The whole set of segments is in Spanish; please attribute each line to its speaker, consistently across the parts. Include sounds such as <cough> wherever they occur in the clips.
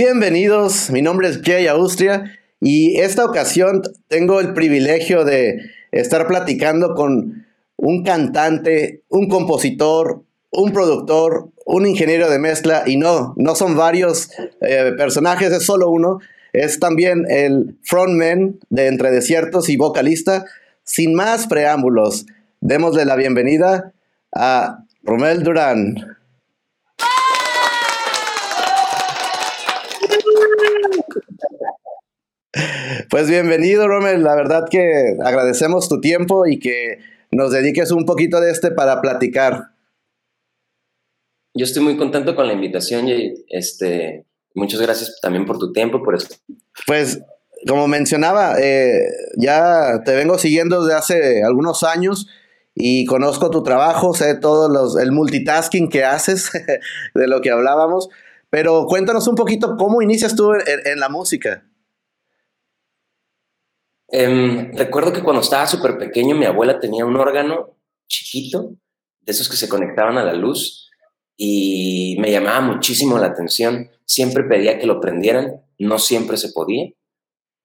Speaker 1: Bienvenidos, mi nombre es Jay Austria y esta ocasión tengo el privilegio de estar platicando con un cantante, un compositor, un productor, un ingeniero de mezcla y no, no son varios eh, personajes, es solo uno, es también el frontman de Entre Desiertos y vocalista. Sin más preámbulos, démosle la bienvenida a Romel Durán. Pues bienvenido, Romel. La verdad que agradecemos tu tiempo y que nos dediques un poquito de este para platicar.
Speaker 2: Yo estoy muy contento con la invitación y este, muchas gracias también por tu tiempo, por esto.
Speaker 1: Pues, como mencionaba, eh, ya te vengo siguiendo desde hace algunos años y conozco tu trabajo, sé todo los, el multitasking que haces, <laughs> de lo que hablábamos, pero cuéntanos un poquito cómo inicias tú en la música.
Speaker 2: Em, recuerdo que cuando estaba súper pequeño mi abuela tenía un órgano chiquito, de esos que se conectaban a la luz, y me llamaba muchísimo la atención. Siempre pedía que lo prendieran, no siempre se podía,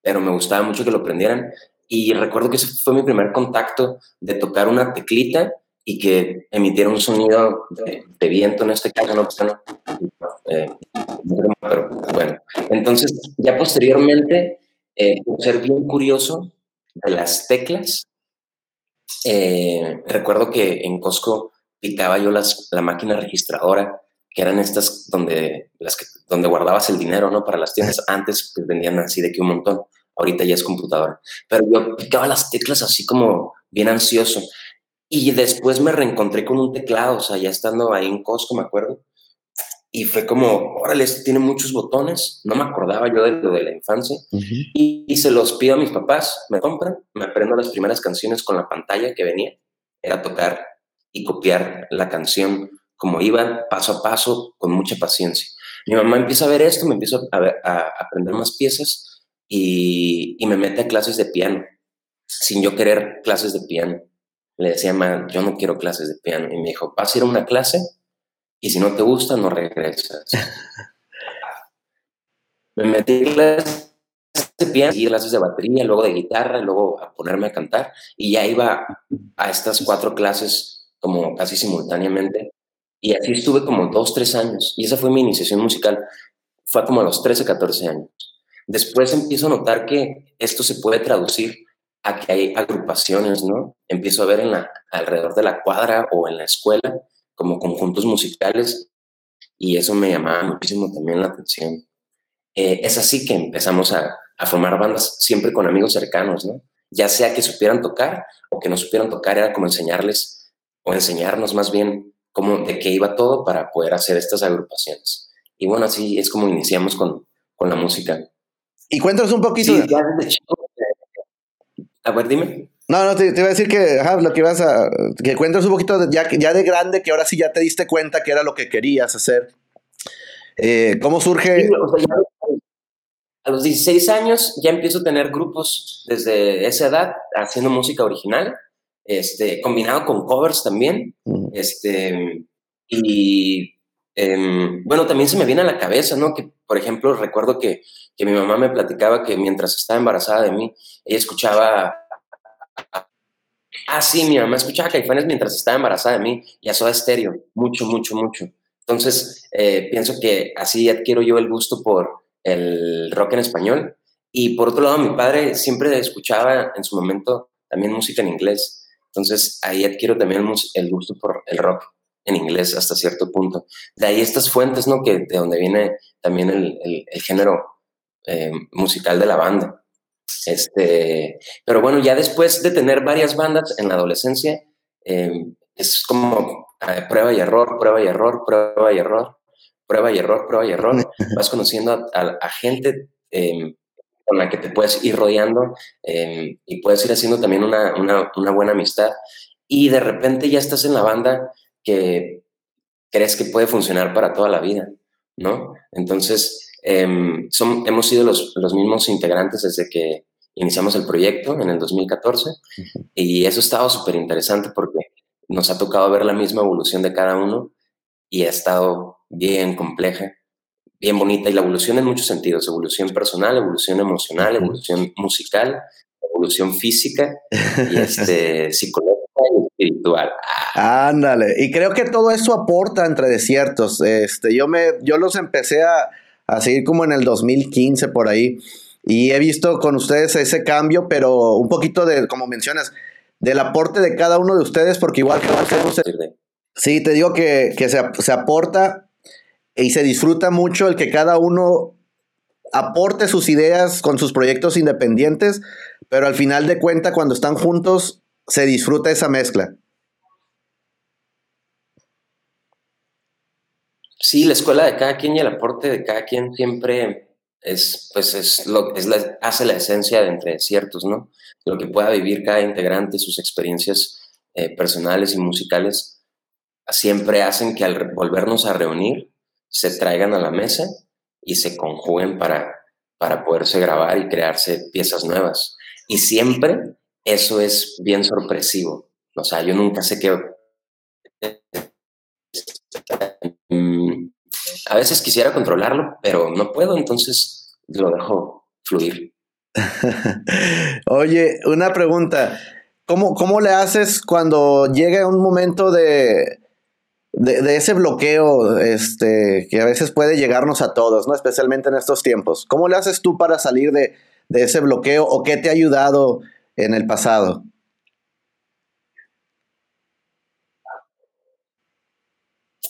Speaker 2: pero me gustaba mucho que lo prendieran. Y recuerdo que ese fue mi primer contacto de tocar una teclita y que emitiera un sonido de, viento en este caso, no, eh, pero bueno. Entonces, ya posteriormente eh, ser bien curioso de las teclas. Eh, recuerdo que en Costco picaba yo las, la máquina registradora, que eran estas donde, las que, donde guardabas el dinero, ¿no? Para las tiendas. Antes pues, vendían así de que un montón. Ahorita ya es computadora. Pero yo picaba las teclas así como bien ansioso. Y después me reencontré con un teclado, o sea, ya estando ahí en Costco, me acuerdo. Y fue como, órale, este tiene muchos botones, no me acordaba yo de lo de la infancia. y, se los pido a mis papás, me compran, me aprendo las primeras canciones con la pantalla que venía. Era tocar y copiar la canción como iba, paso a paso, con mucha paciencia. Mi mamá empieza a ver esto, me empiezo a, a aprender más piezas y, y, me mete a clases de piano, sin yo querer clases de piano. Le decía, mamá, yo no quiero clases de piano. Y me dijo, ¿vas a ir a una clase? Y si no te gusta, no regresas. <laughs> me metí en clases de piano, clases de batería, luego de guitarra, luego a ponerme a cantar y ya iba a estas cuatro clases como casi simultáneamente y así estuve como dos, tres años y esa fue mi iniciación musical. Fue como a los 13, 14 años. Después empiezo a notar que esto se puede traducir a que hay agrupaciones, ¿no? Empiezo a ver en la, alrededor de la cuadra o en la escuela como conjuntos musicales y eso me llamaba muchísimo también la atención. Eh, es así que empezamos a, a, formar bandas siempre con amigos cercanos, ¿no? Ya sea que supieran tocar o que no supieran tocar, era como enseñarles o enseñarnos más bien cómo, de qué iba todo para poder hacer estas agrupaciones. Y bueno, así es como iniciamos con, con la música.
Speaker 1: Y cuéntanos un poquito.
Speaker 2: Sí, ya desde chico. A ver, dime.
Speaker 1: No, no, te, iba a decir que lo que ibas a. que cuentas un poquito de, ya, ya de grande, que ahora sí ya te diste cuenta que era lo que querías hacer. Eh, ¿Cómo surge?
Speaker 2: a los 16 años ya empiezo a tener grupos desde esa edad haciendo música original, este, combinado con covers también. Este, y em, bueno, también se me viene a la cabeza, ¿no? Que, por ejemplo, recuerdo que, que mi mamá me platicaba que mientras estaba embarazada de mí, ella escuchaba Ah, sí, mi mamá escuchaba Caifanes mientras estaba embarazada de mí y a Soda mucho, mucho, mucho. Entonces, eh, pienso que así adquiero yo el gusto por el rock en español. Y por otro lado, mi padre siempre escuchaba en su momento también música en inglés. Entonces, ahí adquiero también el gusto por el rock en inglés hasta cierto punto. De ahí estas fuentes, ¿no? Que de donde viene también el, el, género eh, musical de la banda. Este, pero bueno, ya después de tener varias bandas en la adolescencia, em, es como eh, prueba y error, prueba y error, prueba y error, prueba y error, prueba y error. <laughs> Vas conociendo a, gente em, con la que te puedes ir rodeando em, y puedes ir haciendo también una, una, una buena amistad. Y de repente ya estás en la banda que crees que puede funcionar para toda la vida, ¿no? Entonces, Em, son, hemos sido los, los, mismos integrantes desde que iniciamos el proyecto en el 2014 y eso ha estado súper interesante porque nos ha tocado ver la misma evolución de cada uno y ha estado bien compleja, bien bonita y la evolución en muchos sentidos, evolución personal, evolución emocional, evolución musical, evolución física y este, <laughs> psicológica y espiritual.
Speaker 1: Ándale, y creo que todo eso aporta entre desiertos. Este, yo, me, yo los empecé a, a seguir como en el 2015 por ahí y he visto con ustedes ese cambio, pero un poquito de, como mencionas, del aporte de cada uno de ustedes, porque igual que Sí, te digo que, que se, se aporta y se disfruta mucho el que cada uno aporte sus ideas con sus proyectos independientes, pero al final de cuenta cuando están juntos se disfruta esa mezcla.
Speaker 2: Sí, la escuela de cada quien y el aporte de cada quien siempre es, pues es lo es hace la esencia de entre ciertos, ¿no? Lo que pueda vivir cada integrante, sus experiencias eh, personales y musicales, siempre hacen que al volvernos a reunir se traigan a la mesa y se conjuguen para, para poderse grabar y crearse piezas nuevas. Y siempre eso es bien sorpresivo. O sea, yo nunca sé qué... A veces quisiera controlarlo, pero no puedo, entonces lo dejo fluir. <laughs>
Speaker 1: Oye, una pregunta. ¿Cómo, ¿Cómo le haces cuando llega un momento de, de, ese bloqueo este, que a veces puede llegarnos a todos, ¿no? especialmente en estos tiempos. ¿Cómo le haces tú para salir de, ese bloqueo o qué te ha ayudado en el pasado?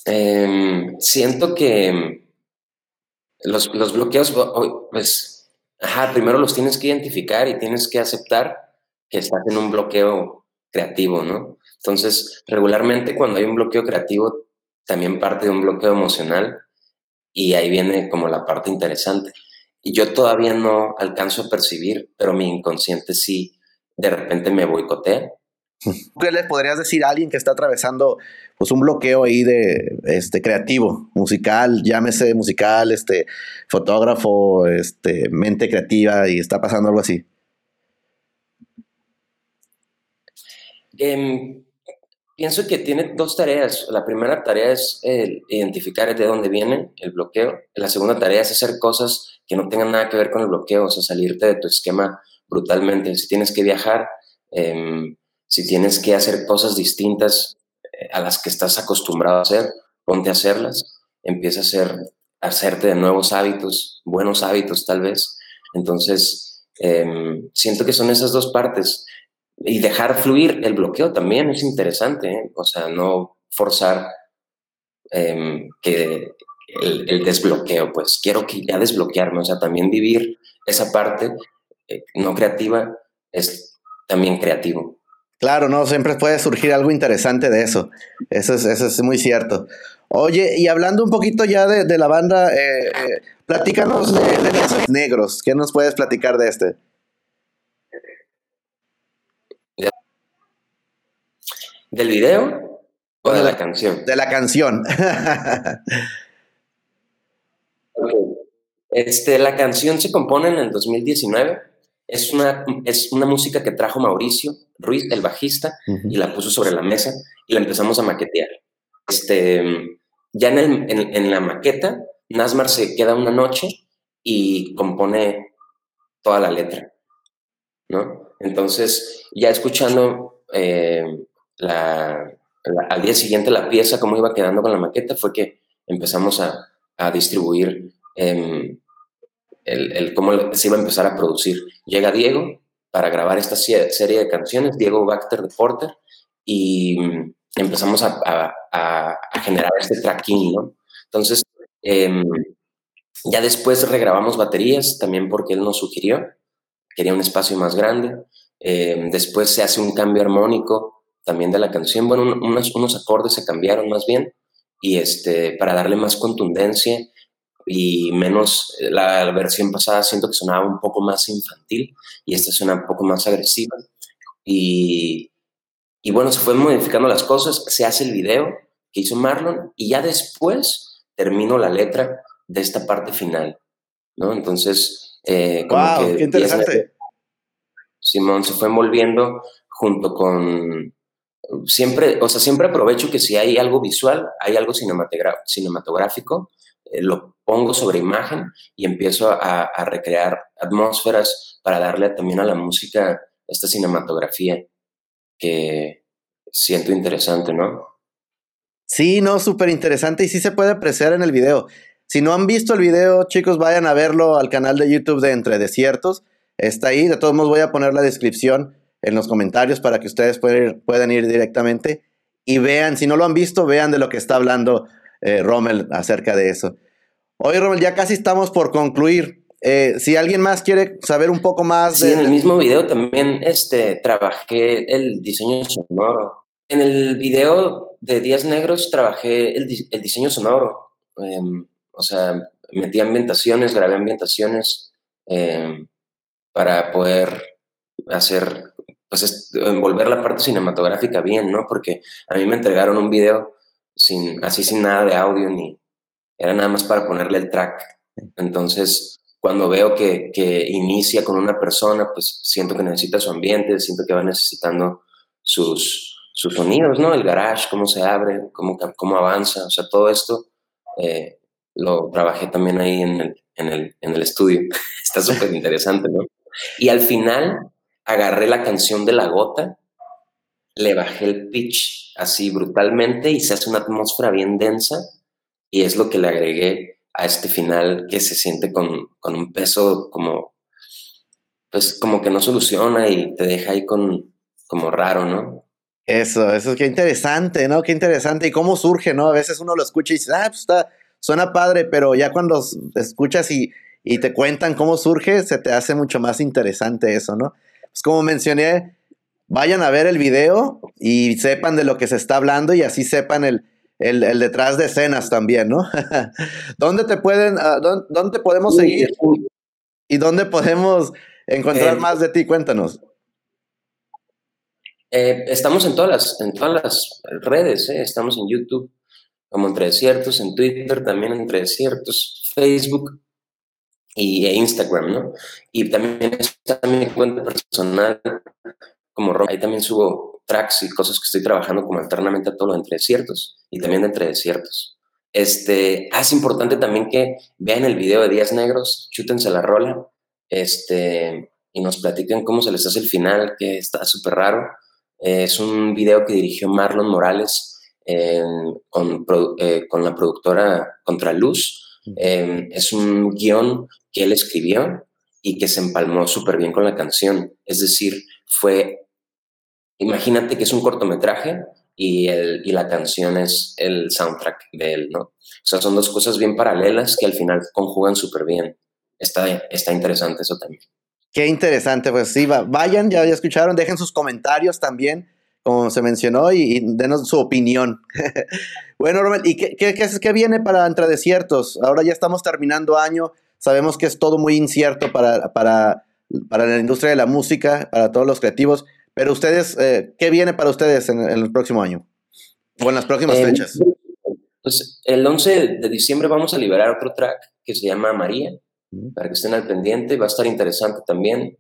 Speaker 2: Em, siento que los, bloqueos, pues, ajá, primero los tienes que identificar y tienes que aceptar que estás en un bloqueo creativo, ¿no? Entonces, regularmente cuando hay un bloqueo creativo, también parte de un bloqueo emocional y ahí viene como la parte interesante. Y yo todavía no alcanzo a percibir, pero mi inconsciente sí de repente me boicotea.
Speaker 1: ¿Qué le podrías decir a alguien que está atravesando pues un bloqueo ahí de este creativo, musical, llámese musical, este fotógrafo, este mente creativa y está pasando algo así?
Speaker 2: Em, pienso que tiene dos tareas. La primera tarea es identificar de dónde viene el bloqueo. La segunda tarea es hacer cosas que no tengan nada que ver con el bloqueo, o sea, salirte de tu esquema brutalmente. Si tienes que viajar, em, si tienes que hacer cosas distintas eh, a las que estás acostumbrado a hacer, ponte a hacerlas. Empieza a, hacer, hacerte de nuevos hábitos, buenos hábitos tal vez. Entonces, em, siento que son esas dos partes y dejar fluir el bloqueo también es interesante, ¿eh? o sea, no forzar em, que el, desbloqueo, pues quiero que ya desbloquearme, o sea, también vivir esa parte eh, no creativa es también creativo.
Speaker 1: Claro, no, siempre puede surgir algo interesante de eso, eso es, eso es muy cierto. Oye, y hablando un poquito ya de, la banda, eh, platícanos de, de Negros, ¿qué nos puedes platicar de este?
Speaker 2: ¿Del video o de la canción?
Speaker 1: De la canción. <laughs>
Speaker 2: este, la canción se compone en el 2019. Es una, es una música que trajo Mauricio Ruiz, el bajista, y la puso sobre la mesa y la empezamos a maquetear. Este, ya en, en, la maqueta, Nasmar se queda una noche y compone toda la letra, ¿no? Entonces, ya escuchando eh, al día siguiente la pieza, como iba quedando con la maqueta, fue que empezamos a, distribuir em, el, cómo se iba a empezar a producir. Llega Diego para grabar esta serie de canciones, Diego Bacter de Porter, y mm, empezamos a, generar este tracking, ¿no? Entonces, em, ya después regrabamos baterías, también porque él nos sugirió, quería un espacio más grande. Em, después se hace un cambio armónico también de la canción. Bueno, unos, unos acordes se cambiaron más bien y este, para darle más contundencia y menos, la, versión pasada siento que sonaba un poco más infantil y esta suena un poco más agresiva. Y, y bueno, se fueron modificando las cosas, se hace el video que hizo Marlon y ya después termino la letra de esta parte final, ¿no? Entonces,
Speaker 1: eh, como qué interesante.
Speaker 2: Simón se fue envolviendo junto con siempre, o sea, siempre aprovecho que si hay algo visual, hay algo cinematográfico, eh, lo pongo sobre imagen y empiezo a, recrear atmósferas para darle también a la música esta cinematografía que siento interesante, ¿no?
Speaker 1: Sí, no, súper interesante y sí se puede apreciar en el video. Si no han visto el video, chicos, vayan a verlo al canal de YouTube de Entre Desiertos. Está ahí, de todos modos voy a poner la descripción en los comentarios para que ustedes puedan ir, directamente y vean, si no lo han visto, vean de lo que está hablando eh, Rommel acerca de eso. Oye, Rommel, ya casi estamos por concluir. Eh, si alguien más quiere saber un poco más
Speaker 2: sí, en el mismo video también este, trabajé el diseño sonoro. En el video de Días Negros trabajé el, diseño sonoro. Em, o sea, metí ambientaciones, grabé ambientaciones em, para poder hacer, pues envolver la parte cinematográfica bien, ¿no? Porque a mí me entregaron un video sin, así sin nada de audio ni, era nada más para ponerle el track. Entonces, cuando veo que, que inicia con una persona, pues siento que necesita su ambiente, siento que va necesitando sus, sus sonidos, ¿no? El garage, cómo se abre, cómo, cómo avanza, o sea, todo esto eh, lo trabajé también ahí en el, en el, en el estudio. <laughs> Está súper interesante, ¿no? Y al final agarré la canción de la gota, le bajé el pitch así brutalmente y se hace una atmósfera bien densa y es lo que le agregué a este final que se siente con, con un peso como, pues como que no soluciona y te deja ahí con, como raro, ¿no?
Speaker 1: Eso, eso, qué interesante, ¿no? Qué interesante. Y cómo surge, ¿no? A veces uno lo escucha y dice, ah, pues está, suena padre, pero ya cuando escuchas y, y te cuentan cómo surge, se te hace mucho más interesante eso, ¿no? Pues como mencioné, vayan a ver el video y sepan de lo que se está hablando y así sepan el, el, detrás de escenas también, ¿no? <laughs> ¿Dónde te pueden, uh, dónde, podemos seguir? ¿Y dónde podemos encontrar eh, más de ti? Cuéntanos.
Speaker 2: Eh, estamos en todas las, en todas las redes, ¿eh? estamos en YouTube como Entre Desiertos, en Twitter también Entre Desiertos, Facebook y e Instagram, ¿no? Y también está mi cuenta personal como Ahí también subo tracks y cosas que estoy trabajando como alternamente a todo lo entre desiertos y también de entre desiertos. Este, ah, es importante también que vean el video de Días Negros, chútense la rola, este, y nos platiquen cómo se les hace el final, que está súper raro. es un video que dirigió Marlon Morales con, eh, con, la productora Contraluz. Eh, es un guion que él escribió y que se empalmó súper bien con la canción. Es decir, fue Imagínate que es un cortometraje y, el, y la canción es el soundtrack de él, ¿no? O sea, son dos cosas bien paralelas que al final conjugan súper bien. Está, está interesante eso también.
Speaker 1: Qué interesante, pues sí, vayan, ya, ya escucharon, dejen sus comentarios también, como se mencionó, y, denos su opinión. <laughs> bueno, Romel, ¿y qué, qué, qué, viene para Entre Desiertos? Ahora ya estamos terminando año, sabemos que es todo muy incierto para, para, para la industria de la música, para todos los creativos. Pero ustedes, eh, ¿qué viene para ustedes en, el próximo año? O en las próximas eh, fechas.
Speaker 2: Pues el 11 de diciembre vamos a liberar otro track que se llama María, para que estén al pendiente. Va a estar interesante también,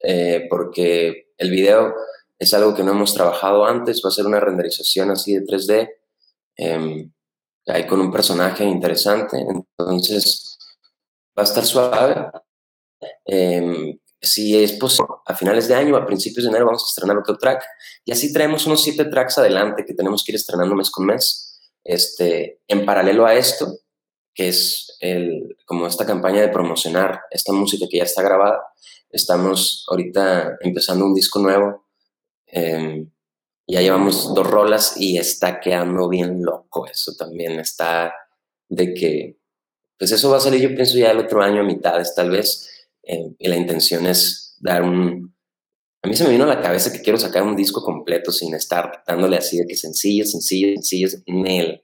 Speaker 2: eh, porque el video es algo que no hemos trabajado antes. Va a ser una renderización así de 3D, em, ahí con un personaje interesante. Entonces, va a estar suave. Em, si es posible, a finales de año, a principios de enero, vamos a estrenar otro track. Y así traemos unos siete tracks adelante que tenemos que ir estrenando mes con mes. Este, en paralelo a esto, que es el, como esta campaña de promocionar esta música que ya está grabada, estamos ahorita empezando un disco nuevo. Em, ya llevamos dos rolas y está quedando bien loco eso también. Está de que, pues eso va a salir, yo pienso ya el otro año a mitades tal vez eh, y la intención es dar un... A mí se me vino a la cabeza que quiero sacar un disco completo sin estar dándole así de que sencillo, sencillo, sencillo, el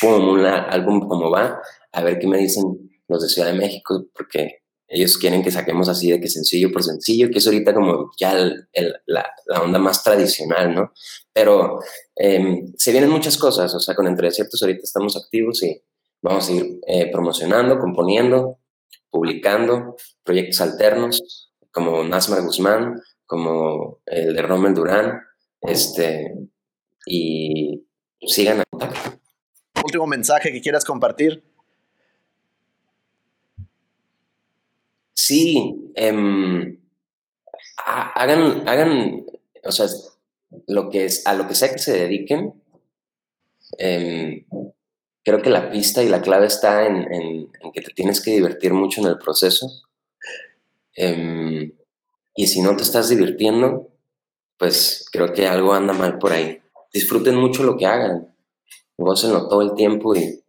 Speaker 2: pum, un álbum como va, a ver qué me dicen los de Ciudad de México, porque ellos quieren que saquemos así de que sencillo por sencillo, que es ahorita como ya la, la, onda más tradicional, ¿no? Pero em, se vienen muchas cosas, o sea, con Entre Desiertos ahorita estamos activos y vamos a ir eh, promocionando, componiendo, publicando proyectos alternos, como Nasmar Guzmán, como el de Rommel Durán, este, y sigan a contacto.
Speaker 1: Último mensaje que quieras compartir.
Speaker 2: Sí, em, hagan, hagan, o sea, lo que es, a lo que sea que se dediquen, em, creo que la pista y la clave está en, que te tienes que divertir mucho en el proceso. Em, y si no te estás divirtiendo, pues creo que algo anda mal por ahí. Disfruten mucho lo que hagan, gócenlo todo el tiempo y,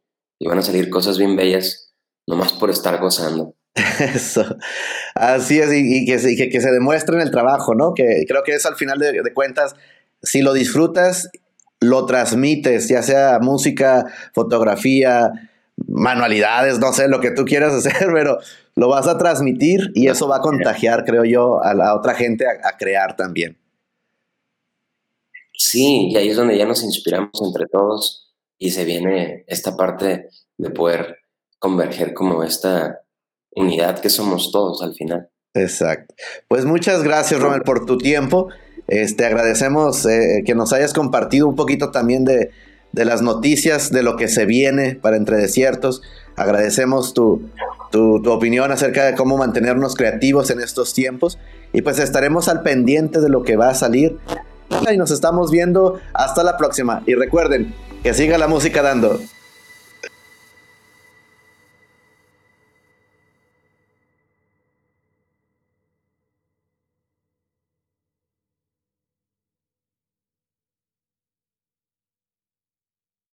Speaker 2: van a salir cosas bien bellas, nomás por estar gozando. <laughs>
Speaker 1: Eso. Así es, y, que, se, que, se demuestre en el trabajo, ¿no? Que creo que es al final de, cuentas, si lo disfrutas, lo transmites, ya sea música, fotografía, manualidades, no sé, lo que tú quieras <laughs> hacer, pero lo vas a transmitir y eso va a contagiar, creo yo, a la otra gente a crear también.
Speaker 2: Sí, y ahí es donde ya nos inspiramos entre todos y se viene esta parte de poder converger como esta unidad que somos todos al final.
Speaker 1: Exacto. Pues muchas gracias, Romel, por tu tiempo. Este, agradecemos eh, que nos hayas compartido un poquito también de, las noticias, de lo que se viene para Entre Desiertos. Agradecemos tu, tu, tu, opinión acerca de cómo mantenernos creativos en estos tiempos. Y pues estaremos al pendiente de lo que va a salir y nos estamos viendo hasta la próxima. Y recuerden que siga la música dando.